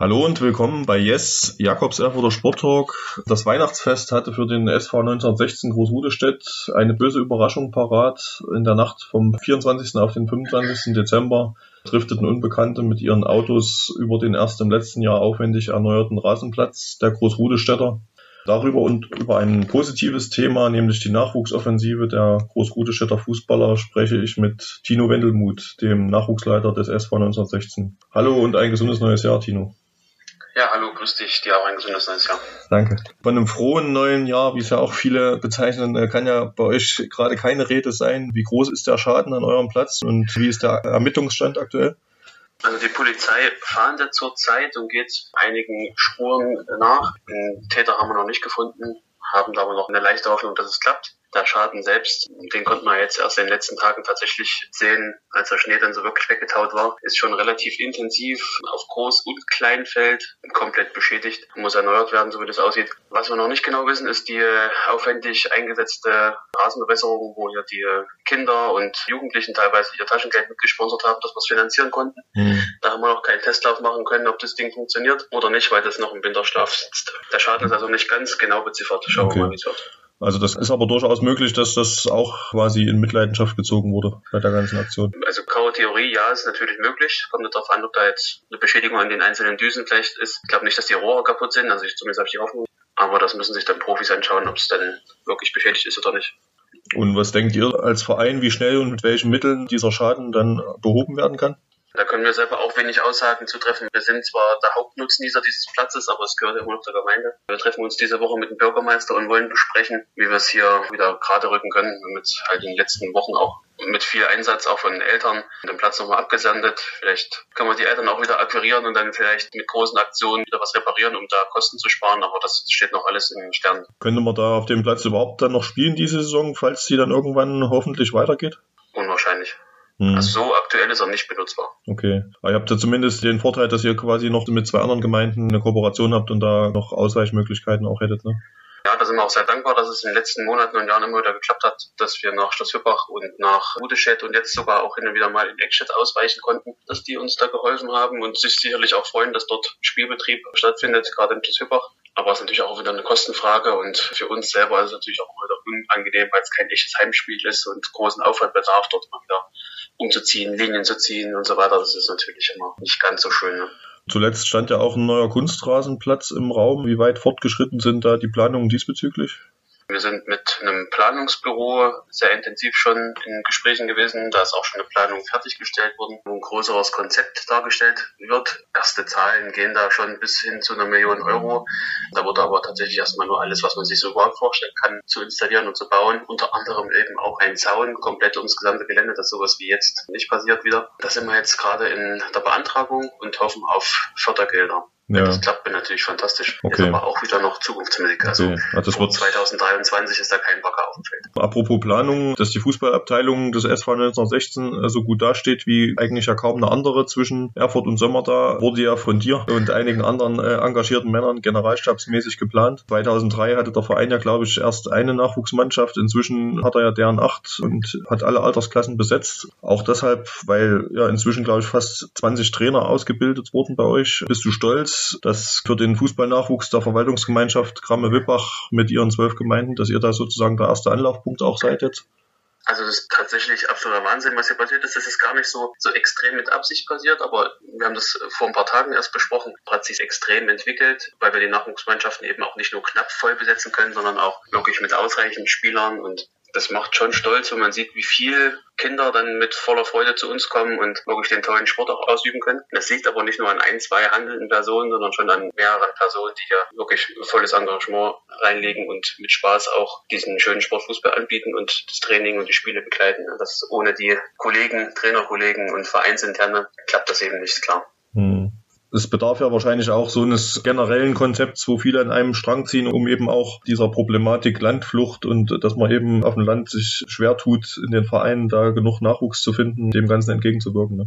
Hallo und willkommen bei Yes, Jakobs Erfurter Sport Talk. Das Weihnachtsfest hatte für den SV 1916 Großrudestedt eine böse Überraschung parat. In der Nacht vom 24. auf den 25. Dezember drifteten Unbekannte mit ihren Autos über den erst im letzten Jahr aufwendig erneuerten Rasenplatz der Großrudestädter. Darüber und über ein positives Thema, nämlich die Nachwuchsoffensive der Großrudestädter Fußballer, spreche ich mit Tino Wendelmuth, dem Nachwuchsleiter des SV 1916. Hallo und ein gesundes neues Jahr, Tino. Ja, hallo, grüß dich. Dir auch ein gesundes neues Jahr. Danke. Von einem frohen neuen Jahr, wie es ja auch viele bezeichnen, äh, kann ja bei euch gerade keine Rede sein. Wie groß ist der Schaden an eurem Platz und wie ist der Ermittlungsstand aktuell? Also die Polizei fahndet zurzeit und geht einigen Spuren nach. Den Täter haben wir noch nicht gefunden, haben aber noch eine leichte Hoffnung, dass es klappt. Der Schaden selbst, den konnte man jetzt erst in den letzten Tagen tatsächlich sehen, als der Schnee dann so wirklich weggetaut war, ist schon relativ intensiv auf Groß- und Kleinfeld komplett beschädigt, muss erneuert werden, so wie das aussieht. Was wir noch nicht genau wissen, ist die aufwendig eingesetzte Rasenbewässerung, wo ja die Kinder und Jugendlichen teilweise ihr Taschengeld mitgesponsert haben, dass wir es finanzieren konnten. Mhm. Da haben wir noch keinen Testlauf machen können, ob das Ding funktioniert oder nicht, weil das noch im Winterschlaf sitzt. Der Schaden ist also nicht ganz genau beziffert. Schauen okay. wir mal, wie es wird. Also das ist aber durchaus möglich, dass das auch quasi in Mitleidenschaft gezogen wurde bei der ganzen Aktion. Also graue Theorie, ja, ist natürlich möglich. Kommt nicht darauf an, ob da jetzt eine Beschädigung an den einzelnen Düsen vielleicht ist. Ich glaube nicht, dass die Rohre kaputt sind, also ich, zumindest habe ich die Hoffnung. Aber das müssen sich dann Profis anschauen, ob es dann wirklich beschädigt ist oder nicht. Und was denkt ihr als Verein, wie schnell und mit welchen Mitteln dieser Schaden dann behoben werden kann? Da können wir selber auch wenig Aussagen zu treffen. Wir sind zwar der Hauptnutznießer dieses Platzes, aber es gehört immer noch der Gemeinde. Wir treffen uns diese Woche mit dem Bürgermeister und wollen besprechen, wie wir es hier wieder gerade rücken können. Jetzt halt in den letzten Wochen auch mit viel Einsatz auch von den Eltern den Platz nochmal abgesendet. Vielleicht können wir die Eltern auch wieder akquirieren und dann vielleicht mit großen Aktionen wieder was reparieren, um da Kosten zu sparen. Aber das steht noch alles in den Sternen. Könnte man da auf dem Platz überhaupt dann noch spielen diese Saison, falls die dann irgendwann hoffentlich weitergeht? Unwahrscheinlich. Hm. Also so aktuell ist er nicht benutzbar. Okay. Aber ihr habt ja zumindest den Vorteil, dass ihr quasi noch mit zwei anderen Gemeinden eine Kooperation habt und da noch Ausweichmöglichkeiten auch hättet, ne? Ja, da sind wir auch sehr dankbar, dass es in den letzten Monaten und Jahren immer wieder geklappt hat, dass wir nach Schloss Hüppach und nach Rudeschett und jetzt sogar auch hin und wieder mal in Eckstedt ausweichen konnten, dass die uns da geholfen haben und sich sicherlich auch freuen, dass dort Spielbetrieb stattfindet, gerade in Schloss Hüppach. Aber es ist natürlich auch wieder eine Kostenfrage und für uns selber ist es natürlich auch wieder unangenehm, weil es kein echtes Heimspiel ist und großen Aufwand bedarf, dort mal wieder umzuziehen, Linien zu ziehen und so weiter. Das ist natürlich immer nicht ganz so schön. Ne? Zuletzt stand ja auch ein neuer Kunstrasenplatz im Raum. Wie weit fortgeschritten sind da die Planungen diesbezüglich? Wir sind mit einem Planungsbüro sehr intensiv schon in Gesprächen gewesen. Da ist auch schon eine Planung fertiggestellt worden, wo ein größeres Konzept dargestellt wird. Erste Zahlen gehen da schon bis hin zu einer Million Euro. Da wurde aber tatsächlich erstmal nur alles, was man sich so überhaupt vorstellen kann, zu installieren und zu bauen. Unter anderem eben auch ein Zaun komplett ums gesamte Gelände, dass sowas wie jetzt nicht passiert wieder. Da sind wir jetzt gerade in der Beantragung und hoffen auf Fördergelder. Ja. das klappt, wäre natürlich fantastisch. Okay. Ist aber auch wieder noch Zukunftsmusik. Also, okay. also das wird 2023 ist da kein Bagger auf dem Feld. Apropos Planung, dass die Fußballabteilung des SV 1916 so gut dasteht wie eigentlich ja kaum eine andere zwischen Erfurt und Sommer da, wurde ja von dir und einigen anderen äh, engagierten Männern generalstabsmäßig geplant. 2003 hatte der Verein ja, glaube ich, erst eine Nachwuchsmannschaft. Inzwischen hat er ja deren acht und hat alle Altersklassen besetzt. Auch deshalb, weil ja inzwischen, glaube ich, fast 20 Trainer ausgebildet wurden bei euch. Bist du stolz, dass für den Fußballnachwuchs der Verwaltungsgemeinschaft Kramme-Wippach mit ihren zwölf Gemeinden, dass ihr da sozusagen der erste Anlaufpunkt auch seid jetzt? Also das ist tatsächlich absoluter Wahnsinn, was hier passiert ist. Das ist gar nicht so, so extrem mit Absicht passiert, aber wir haben das vor ein paar Tagen erst besprochen. Hat sich extrem entwickelt, weil wir die Nachwuchsmannschaften eben auch nicht nur knapp voll besetzen können, sondern auch wirklich mit ausreichend Spielern und das macht schon stolz, wenn man sieht, wie viel Kinder dann mit voller Freude zu uns kommen und wirklich den tollen Sport auch ausüben können. Das liegt aber nicht nur an ein, zwei handelnden Personen, sondern schon an mehreren Personen, die ja wirklich volles Engagement reinlegen und mit Spaß auch diesen schönen Sportfußball anbieten und das Training und die Spiele begleiten. Das ohne die Kollegen, Trainerkollegen und Vereinsinterne klappt das eben nicht, klar. Es bedarf ja wahrscheinlich auch so eines generellen Konzepts, wo viele an einem Strang ziehen, um eben auch dieser Problematik Landflucht und dass man eben auf dem Land sich schwer tut, in den Vereinen da genug Nachwuchs zu finden, dem Ganzen entgegenzuwirken. Ne?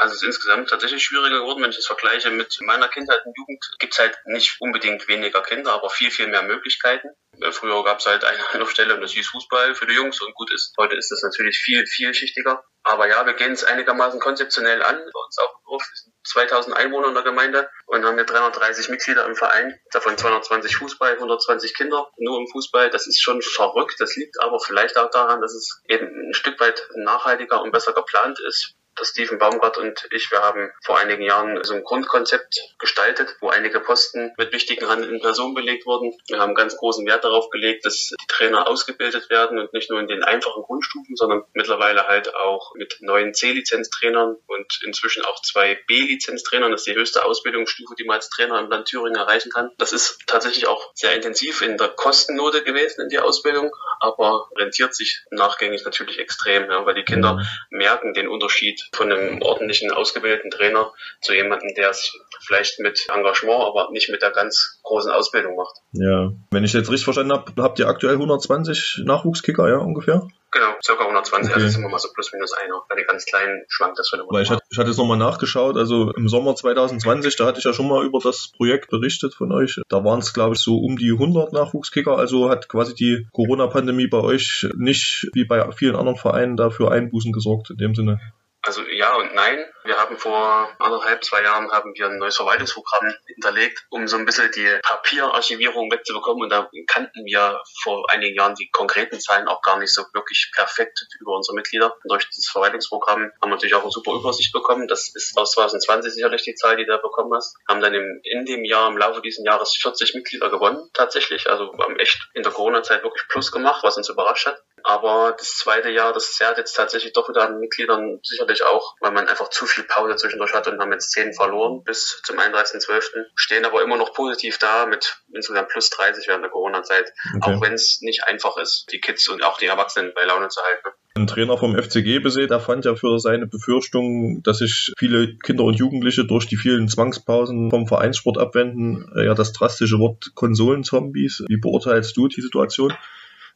Also es ist insgesamt tatsächlich schwieriger geworden, wenn ich das vergleiche mit meiner Kindheit und Jugend. Gibt es halt nicht unbedingt weniger Kinder, aber viel, viel mehr Möglichkeiten. Äh, früher gab es halt eine Anlaufstelle und das hieß Fußball für die Jungs und gut ist. Heute ist das natürlich viel, vielschichtiger. Aber ja, wir gehen es einigermaßen konzeptionell an. Bei uns auch im Dorf sind 2000 Einwohner in der Gemeinde und haben hier 330 Mitglieder im Verein. Davon 220 Fußball, 120 Kinder nur im Fußball. Das ist schon verrückt. Das liegt aber vielleicht auch daran, dass es eben ein Stück weit nachhaltiger und besser geplant ist. Steven Baumgart und ich, wir haben vor einigen Jahren so ein Grundkonzept gestaltet, wo einige Posten mit wichtigen handelnden Personen belegt wurden. Wir haben ganz großen Wert darauf gelegt, dass die Trainer ausgebildet werden und nicht nur in den einfachen Grundstufen, sondern mittlerweile halt auch mit neuen C-Lizenztrainern und inzwischen auch zwei B-Lizenztrainern. Das ist die höchste Ausbildungsstufe, die man als Trainer im Land Thüringen erreichen kann. Das ist tatsächlich auch sehr intensiv in der Kostennote gewesen in die Ausbildung, aber rentiert sich nachgängig natürlich extrem, ja, weil die Kinder merken den Unterschied von einem ordentlichen, ausgebildeten Trainer zu jemandem, der es vielleicht mit Engagement, aber nicht mit der ganz großen Ausbildung macht. Ja, wenn ich jetzt richtig verstanden habe, habt ihr aktuell 120 Nachwuchskicker, ja, ungefähr? Genau, circa 120, okay. also sind wir mal so plus minus einer. Bei den ganz kleinen schwankt das von Weil ich hatte, ich hatte jetzt nochmal nachgeschaut, also im Sommer 2020, da hatte ich ja schon mal über das Projekt berichtet von euch. Da waren es, glaube ich, so um die 100 Nachwuchskicker, also hat quasi die Corona-Pandemie bei euch nicht wie bei vielen anderen Vereinen dafür Einbußen gesorgt in dem Sinne. Also ja und nein. Wir haben vor anderthalb, zwei Jahren haben wir ein neues Verwaltungsprogramm hinterlegt, um so ein bisschen die Papierarchivierung wegzubekommen. Und da kannten wir vor einigen Jahren die konkreten Zahlen auch gar nicht so wirklich perfekt über unsere Mitglieder. Und durch das Verwaltungsprogramm haben wir natürlich auch eine super Übersicht bekommen. Das ist aus 2020 sicherlich die Zahl, die du da bekommen hast. Haben dann im, in dem Jahr, im Laufe dieses Jahres 40 Mitglieder gewonnen, tatsächlich. Also haben echt in der Corona-Zeit wirklich Plus gemacht, was uns überrascht hat. Aber das zweite Jahr, das zerrt jetzt tatsächlich doch wieder an Mitgliedern sicherlich auch, weil man einfach zu viel Pause zwischendurch hat und haben jetzt zehn verloren bis zum 31.12. Stehen aber immer noch positiv da mit insgesamt plus 30 während der Corona-Zeit. Okay. Auch wenn es nicht einfach ist, die Kids und auch die Erwachsenen bei Laune zu halten. Ein Trainer vom FCG Besee, der fand ja für seine Befürchtung, dass sich viele Kinder und Jugendliche durch die vielen Zwangspausen vom Vereinssport abwenden, ja das drastische Wort Konsolenzombies. Wie beurteilst du die Situation?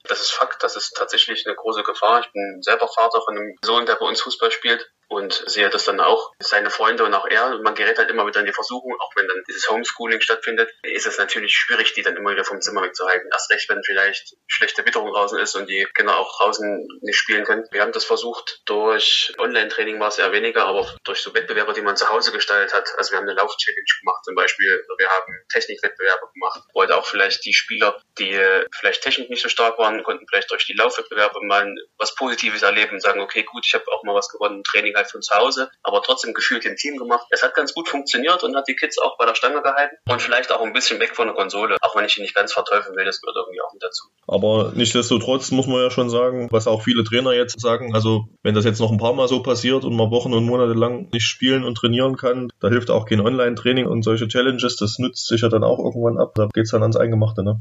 Das ist Fakt, das ist tatsächlich eine große Gefahr. Ich bin selber Vater von einem Sohn, der bei uns Fußball spielt und sehe das dann auch, seine Freunde und auch er. Man gerät halt immer wieder in die Versuchung, auch wenn dann dieses Homeschooling stattfindet, ist es natürlich schwierig, die dann immer wieder vom Zimmer wegzuhalten. Erst recht, wenn vielleicht schlechte Witterung draußen ist und die Kinder auch draußen nicht spielen können. Wir haben das versucht, durch Online-Training war es eher weniger, aber durch so Wettbewerbe, die man zu Hause gestaltet hat. Also wir haben eine Lauf-Challenge gemacht zum Beispiel, wir haben Technikwettbewerbe gemacht, wo halt auch vielleicht die Spieler, die vielleicht technisch nicht so stark waren, konnten vielleicht durch die Laufwettbewerbe mal was Positives erleben und sagen, okay, gut, ich habe auch mal was gewonnen, Training halt von zu Hause, aber trotzdem gefühlt im Team gemacht. Es hat ganz gut funktioniert und hat die Kids auch bei der Stange gehalten und vielleicht auch ein bisschen weg von der Konsole, auch wenn ich ihn nicht ganz verteufeln will, das gehört irgendwie auch mit dazu. Aber nichtsdestotrotz muss man ja schon sagen, was auch viele Trainer jetzt sagen, also wenn das jetzt noch ein paar Mal so passiert und man Wochen und Monate lang nicht spielen und trainieren kann, da hilft auch kein Online-Training und solche Challenges, das nützt sich ja dann auch irgendwann ab. Da geht es dann ans Eingemachte, ne?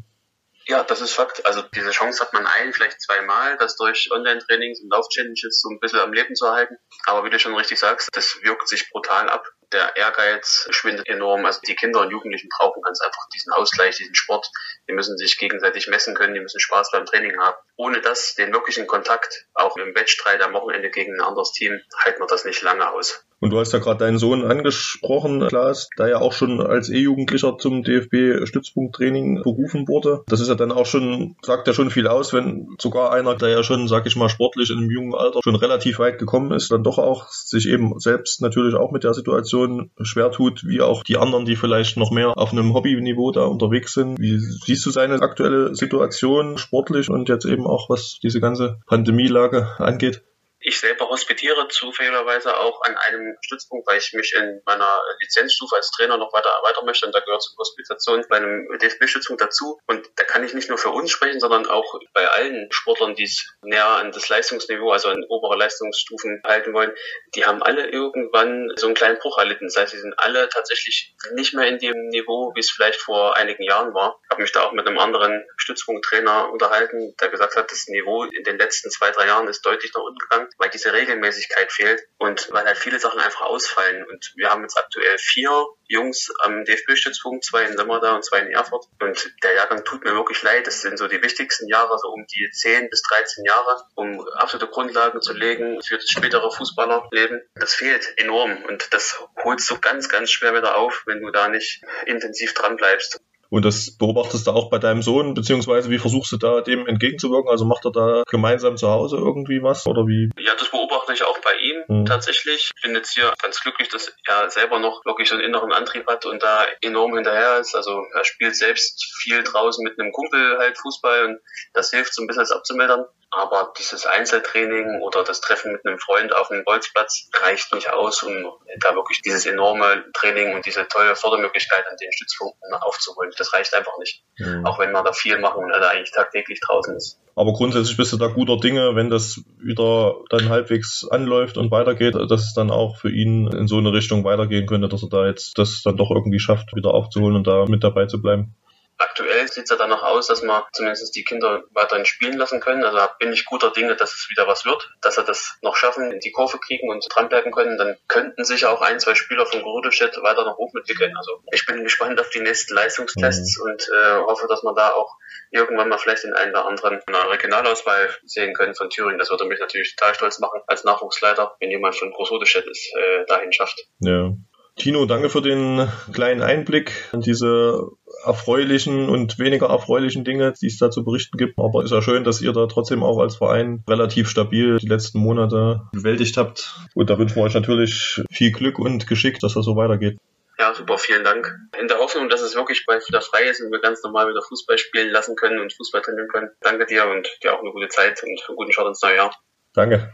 Ja, das ist Fakt. Also diese Chance hat man ein, vielleicht zweimal, das durch Online-Trainings und Lauf-Challenges so ein bisschen am Leben zu erhalten. Aber wie du schon richtig sagst, das wirkt sich brutal ab. Der Ehrgeiz schwindet enorm. Also die Kinder und Jugendlichen brauchen ganz einfach diesen Ausgleich, diesen Sport. Die müssen sich gegenseitig messen können, die müssen Spaß beim Training haben. Ohne das, den wirklichen Kontakt, auch im Wettstreit am Wochenende gegen ein anderes Team, halten wir das nicht lange aus. Und du hast ja gerade deinen Sohn angesprochen, Klaas, der ja auch schon als E-Jugendlicher zum DFB-Stützpunkttraining berufen wurde. Das ist ja dann auch schon, sagt ja schon viel aus, wenn sogar einer, der ja schon, sag ich mal, sportlich in einem jungen Alter schon relativ weit gekommen ist, dann doch auch sich eben selbst natürlich auch mit der Situation schwer tut, wie auch die anderen, die vielleicht noch mehr auf einem Hobbyniveau da unterwegs sind. Wie siehst du seine aktuelle Situation sportlich und jetzt eben auch, was diese ganze Pandemielage angeht? Ich selber hospitiere zufälligerweise auch an einem Stützpunkt, weil ich mich in meiner Lizenzstufe als Trainer noch weiter erweitern möchte. Und da gehört zur Hospitation bei einem DFB-Stützpunkt dazu. Und da kann ich nicht nur für uns sprechen, sondern auch bei allen Sportlern, die es näher an das Leistungsniveau, also an obere Leistungsstufen halten wollen. Die haben alle irgendwann so einen kleinen Bruch erlitten. Das heißt, sie sind alle tatsächlich nicht mehr in dem Niveau, wie es vielleicht vor einigen Jahren war. Ich habe mich da auch mit einem anderen Stützpunkttrainer unterhalten, der gesagt hat, das Niveau in den letzten zwei, drei Jahren ist deutlich nach unten gegangen weil diese Regelmäßigkeit fehlt und weil halt viele Sachen einfach ausfallen. Und wir haben jetzt aktuell vier Jungs am DFB-Stützpunkt, zwei in Lemmerda und zwei in Erfurt. Und der Jahrgang tut mir wirklich leid. Das sind so die wichtigsten Jahre, so um die 10 bis 13 Jahre, um absolute Grundlagen zu legen für das spätere Fußballerleben. Das fehlt enorm und das holst du ganz, ganz schwer wieder auf, wenn du da nicht intensiv dran bleibst. Und das beobachtest du auch bei deinem Sohn, beziehungsweise wie versuchst du da dem entgegenzuwirken? Also macht er da gemeinsam zu Hause irgendwie was oder wie? Ja, das beobachte ich auch bei ihm mhm. tatsächlich. Ich bin jetzt hier ganz glücklich, dass er selber noch wirklich so einen inneren Antrieb hat und da enorm hinterher ist. Also er spielt selbst viel draußen mit einem Kumpel halt Fußball und das hilft so ein bisschen das abzumildern. Aber dieses Einzeltraining oder das Treffen mit einem Freund auf einem Bolzplatz reicht nicht aus, um da wirklich dieses enorme Training und diese tolle Fördermöglichkeit an den Stützpunkten aufzuholen. Das reicht einfach nicht. Mhm. Auch wenn man da viel machen und er da eigentlich tagtäglich draußen ist. Aber grundsätzlich bist du da guter Dinge, wenn das wieder dann halbwegs anläuft und weitergeht, dass es dann auch für ihn in so eine Richtung weitergehen könnte, dass er da jetzt das dann doch irgendwie schafft, wieder aufzuholen und da mit dabei zu bleiben. Aktuell sieht es ja danach aus, dass wir zumindest die Kinder weiterhin spielen lassen können. Also da bin ich guter Dinge, dass es wieder was wird, dass sie das noch schaffen, in die Kurve kriegen und dranbleiben können. Dann könnten sich auch ein, zwei Spieler von Grudelstedt weiter nach oben entwickeln. Also ich bin gespannt auf die nächsten Leistungstests mhm. und äh, hoffe, dass wir da auch irgendwann mal vielleicht den einen oder anderen Regionalauswahl sehen können von Thüringen. Das würde mich natürlich total stolz machen als Nachwuchsleiter, wenn jemand von Großrodestedt es äh, dahin schafft. Ja. Tino, danke für den kleinen Einblick in diese erfreulichen und weniger erfreulichen Dinge, die es da zu berichten gibt. Aber ist ja schön, dass ihr da trotzdem auch als Verein relativ stabil die letzten Monate bewältigt habt. Und da wünschen wir euch natürlich viel Glück und Geschick, dass das so weitergeht. Ja, super, vielen Dank. In der Hoffnung, dass es wirklich bald wieder frei ist und wir ganz normal wieder Fußball spielen lassen können und Fußball trainieren können. Danke dir und dir auch eine gute Zeit und einen guten Start ins neue Jahr. Danke.